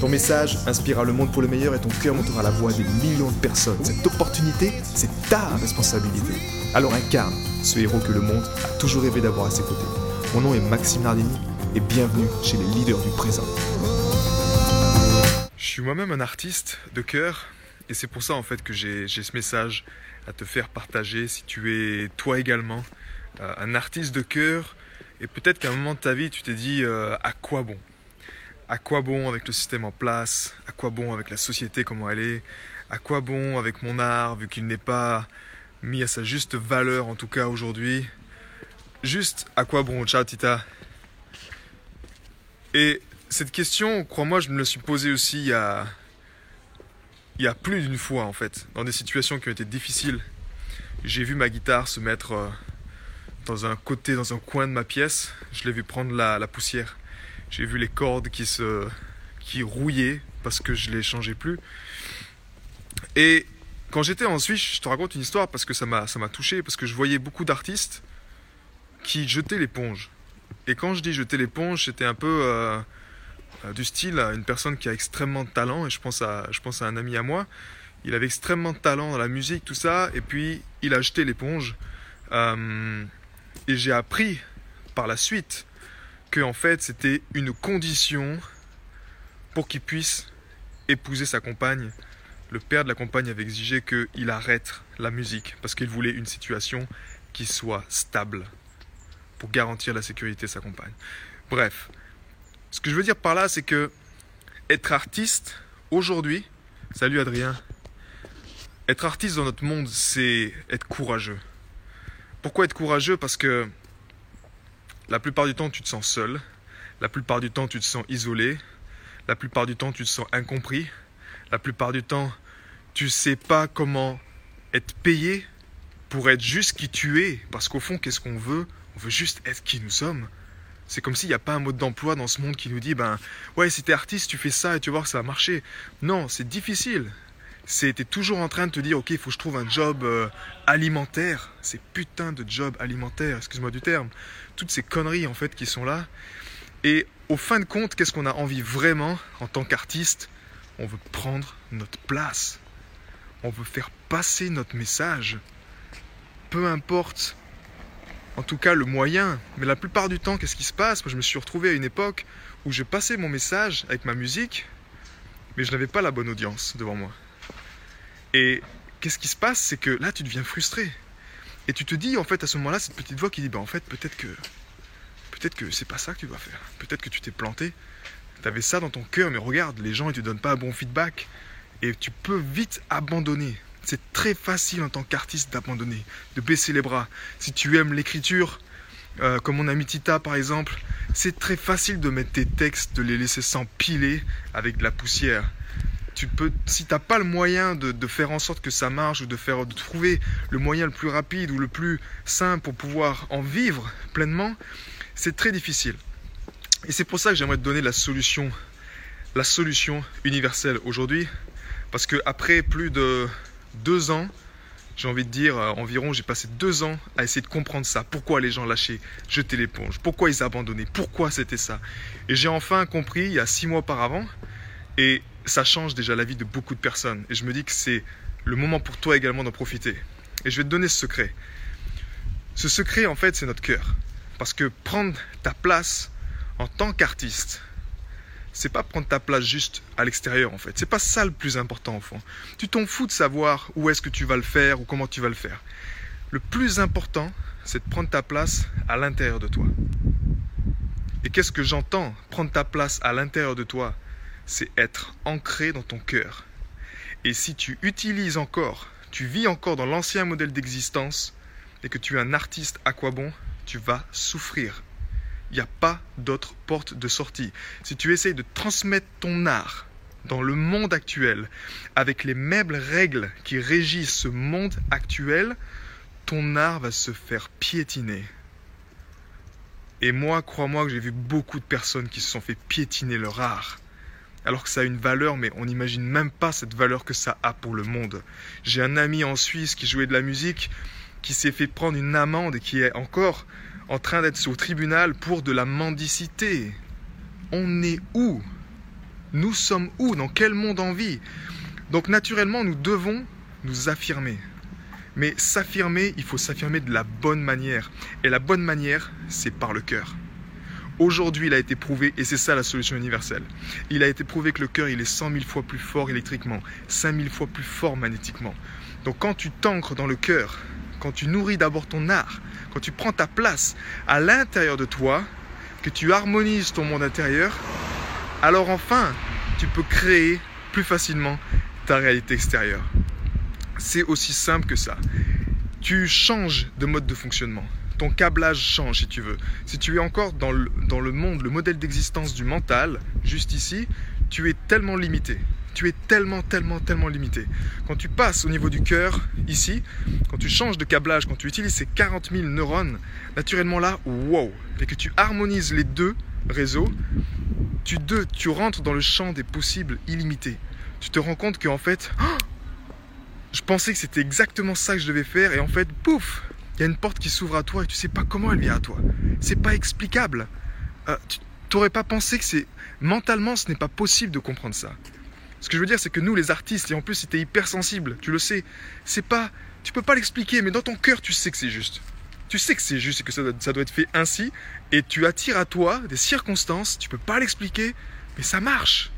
Ton message inspirera le monde pour le meilleur et ton cœur montera la voix des millions de personnes. Cette opportunité, c'est ta responsabilité. Alors incarne ce héros que le monde a toujours rêvé d'avoir à ses côtés. Mon nom est Maxime Nardini et bienvenue chez les leaders du présent. Je suis moi-même un artiste de cœur et c'est pour ça en fait que j'ai ce message à te faire partager si tu es toi également euh, un artiste de cœur et peut-être qu'à un moment de ta vie tu t'es dit euh, à quoi bon? À quoi bon avec le système en place? À quoi bon avec la société, comment elle est? À quoi bon avec mon art, vu qu'il n'est pas mis à sa juste valeur, en tout cas aujourd'hui? Juste à quoi bon? Ciao Tita. Et cette question, crois-moi, je me la suis posée aussi il y a, il y a plus d'une fois, en fait, dans des situations qui ont été difficiles. J'ai vu ma guitare se mettre euh, dans un côté, dans un coin de ma pièce. Je l'ai vu prendre la, la poussière j'ai vu les cordes qui se qui rouillaient parce que je les changeais plus. Et quand j'étais en Suisse, je te raconte une histoire parce que ça m'a ça m'a touché parce que je voyais beaucoup d'artistes qui jetaient l'éponge. Et quand je dis jeter l'éponge, c'était un peu euh, du style à une personne qui a extrêmement de talent et je pense à je pense à un ami à moi. Il avait extrêmement de talent dans la musique, tout ça, et puis il a jeté l'éponge. Euh, et j'ai appris par la suite en fait c'était une condition pour qu'il puisse épouser sa compagne. Le père de la compagne avait exigé qu'il arrête la musique parce qu'il voulait une situation qui soit stable pour garantir la sécurité de sa compagne. Bref, ce que je veux dire par là, c'est que être artiste aujourd'hui, salut Adrien, être artiste dans notre monde, c'est être courageux. Pourquoi être courageux? Parce que la plupart du temps, tu te sens seul. La plupart du temps, tu te sens isolé. La plupart du temps, tu te sens incompris. La plupart du temps, tu sais pas comment être payé pour être juste qui tu es. Parce qu'au fond, qu'est-ce qu'on veut? On veut juste être qui nous sommes. C'est comme s'il n'y a pas un mode d'emploi dans ce monde qui nous dit, ben ouais, si t'es artiste, tu fais ça et tu voir que ça va marcher. Non, c'est difficile c'était toujours en train de te dire, ok, il faut que je trouve un job euh, alimentaire, ces putains de jobs alimentaires, excuse-moi du terme, toutes ces conneries en fait qui sont là. Et au fin de compte, qu'est-ce qu'on a envie vraiment en tant qu'artiste? On veut prendre notre place. On veut faire passer notre message. Peu importe, en tout cas le moyen. Mais la plupart du temps, qu'est-ce qui se passe? Moi, je me suis retrouvé à une époque où j'ai passé mon message avec ma musique, mais je n'avais pas la bonne audience devant moi. Et qu'est-ce qui se passe? C'est que là, tu deviens frustré. Et tu te dis, en fait, à ce moment-là, cette petite voix qui dit, bah, en fait, peut-être que, peut-être que c'est pas ça que tu dois faire. Peut-être que tu t'es planté. Tu avais ça dans ton cœur, mais regarde, les gens, ils te donnent pas un bon feedback. Et tu peux vite abandonner. C'est très facile en tant qu'artiste d'abandonner, de baisser les bras. Si tu aimes l'écriture, euh, comme mon ami Tita par exemple, c'est très facile de mettre tes textes, de les laisser s'empiler avec de la poussière tu peux, si t'as pas le moyen de, faire en sorte que ça marche ou de faire, de trouver le moyen le plus rapide ou le plus simple pour pouvoir en vivre pleinement, c'est très difficile. Et c'est pour ça que j'aimerais te donner la solution, la solution universelle aujourd'hui, parce que après plus de deux ans, j'ai envie de dire euh, environ, j'ai passé deux ans à essayer de comprendre ça. Pourquoi les gens lâchaient, jetaient l'éponge, pourquoi ils abandonnaient, pourquoi c'était ça? Et j'ai enfin compris il y a six mois auparavant, et ça change déjà la vie de beaucoup de personnes. Et je me dis que c'est le moment pour toi également d'en profiter. Et je vais te donner ce secret. Ce secret, en fait, c'est notre cœur. Parce que prendre ta place en tant qu'artiste, c'est pas prendre ta place juste à l'extérieur en fait. C'est pas ça le plus important fond. Tu t'en fous de savoir où est-ce que tu vas le faire ou comment tu vas le faire. Le plus important, c'est de prendre ta place à l'intérieur de toi. Et qu'est-ce que j'entends Prendre ta place à l'intérieur de toi, c'est être ancré dans ton cœur. Et si tu utilises encore, tu vis encore dans l'ancien modèle d'existence et que tu es un artiste à quoi bon, tu vas souffrir. Il n'y a pas d'autre porte de sortie. Si tu essayes de transmettre ton art dans le monde actuel, avec les mêmes règles qui régissent ce monde actuel, ton art va se faire piétiner. Et moi, crois-moi que j'ai vu beaucoup de personnes qui se sont fait piétiner leur art. Alors que ça a une valeur, mais on n'imagine même pas cette valeur que ça a pour le monde. J'ai un ami en Suisse qui jouait de la musique, qui s'est fait prendre une amende et qui est encore en train d'être au tribunal pour de la mendicité. On est où? Nous sommes où? Dans quel monde en vie? Donc naturellement, nous devons nous affirmer. Mais s'affirmer, il faut s'affirmer de la bonne manière. Et la bonne manière, c'est par le cœur. Aujourd'hui, il a été prouvé, et c'est ça la solution universelle, il a été prouvé que le cœur, il est 100 000 fois plus fort électriquement, 5 000 fois plus fort magnétiquement. Donc quand tu t'ancres dans le cœur, quand tu nourris d'abord ton art, quand tu prends ta place à l'intérieur de toi, que tu harmonises ton monde intérieur, alors enfin, tu peux créer plus facilement ta réalité extérieure. C'est aussi simple que ça. Tu changes de mode de fonctionnement. Ton câblage change si tu veux. Si tu es encore dans le, dans le monde, le modèle d'existence du mental, juste ici, tu es tellement limité. Tu es tellement, tellement, tellement limité. Quand tu passes au niveau du cœur, ici, quand tu changes de câblage, quand tu utilises ces 40 000 neurones, naturellement là, wow, et que tu harmonises les deux réseaux, tu, deux, tu rentres dans le champ des possibles illimités. Tu te rends compte qu'en fait, je pensais que c'était exactement ça que je devais faire et en fait, pouf, il y a une porte qui s'ouvre à toi et tu sais pas comment elle vient à toi. C'est pas explicable. Euh, tu n'aurais pas pensé que c'est mentalement ce n'est pas possible de comprendre ça. Ce que je veux dire, c'est que nous, les artistes, et en plus, es hypersensible, tu le sais, c'est pas, tu peux pas l'expliquer, mais dans ton cœur, tu sais que c'est juste. Tu sais que c'est juste et que ça doit, ça doit être fait ainsi, et tu attires à toi des circonstances, tu peux pas l'expliquer, mais ça marche.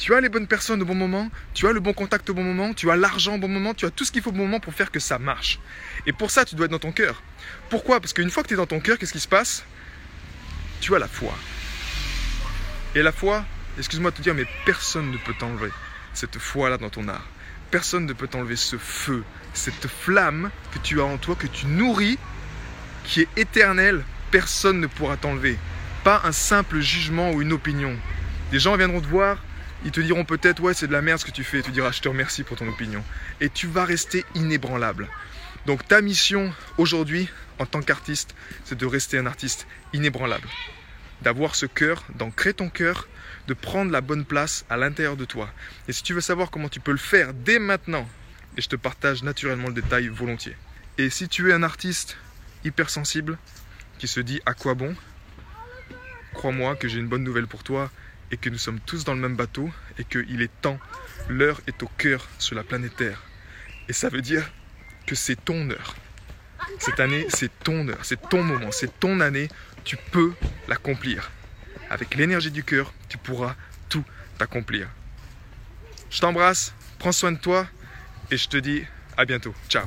Tu as les bonnes personnes au bon moment, tu as le bon contact au bon moment, tu as l'argent au bon moment, tu as tout ce qu'il faut au bon moment pour faire que ça marche. Et pour ça, tu dois être dans ton cœur. Pourquoi? Parce qu'une fois que tu es dans ton cœur, qu'est-ce qui se passe? Tu as la foi. Et la foi, excuse-moi de te dire, mais personne ne peut t'enlever cette foi-là dans ton art. Personne ne peut t'enlever ce feu, cette flamme que tu as en toi, que tu nourris, qui est éternelle. Personne ne pourra t'enlever. Pas un simple jugement ou une opinion. Des gens viendront te voir, ils te diront peut-être ouais c'est de la merde ce que tu fais, et tu diras je te remercie pour ton opinion. Et tu vas rester inébranlable. Donc ta mission aujourd'hui en tant qu'artiste, c'est de rester un artiste inébranlable. D'avoir ce cœur, d'ancrer ton cœur, de prendre la bonne place à l'intérieur de toi. Et si tu veux savoir comment tu peux le faire dès maintenant, et je te partage naturellement le détail volontiers. Et si tu es un artiste hypersensible qui se dit à quoi bon, crois-moi que j'ai une bonne nouvelle pour toi, et que nous sommes tous dans le même bateau et qu'il est temps, l'heure est au cœur sur la planète Terre. Et ça veut dire que c'est ton heure. Cette année, c'est ton heure, c'est ton moment, c'est ton année, tu peux l'accomplir. Avec l'énergie du cœur, tu pourras tout accomplir. Je t'embrasse, prends soin de toi et je te dis à bientôt. Ciao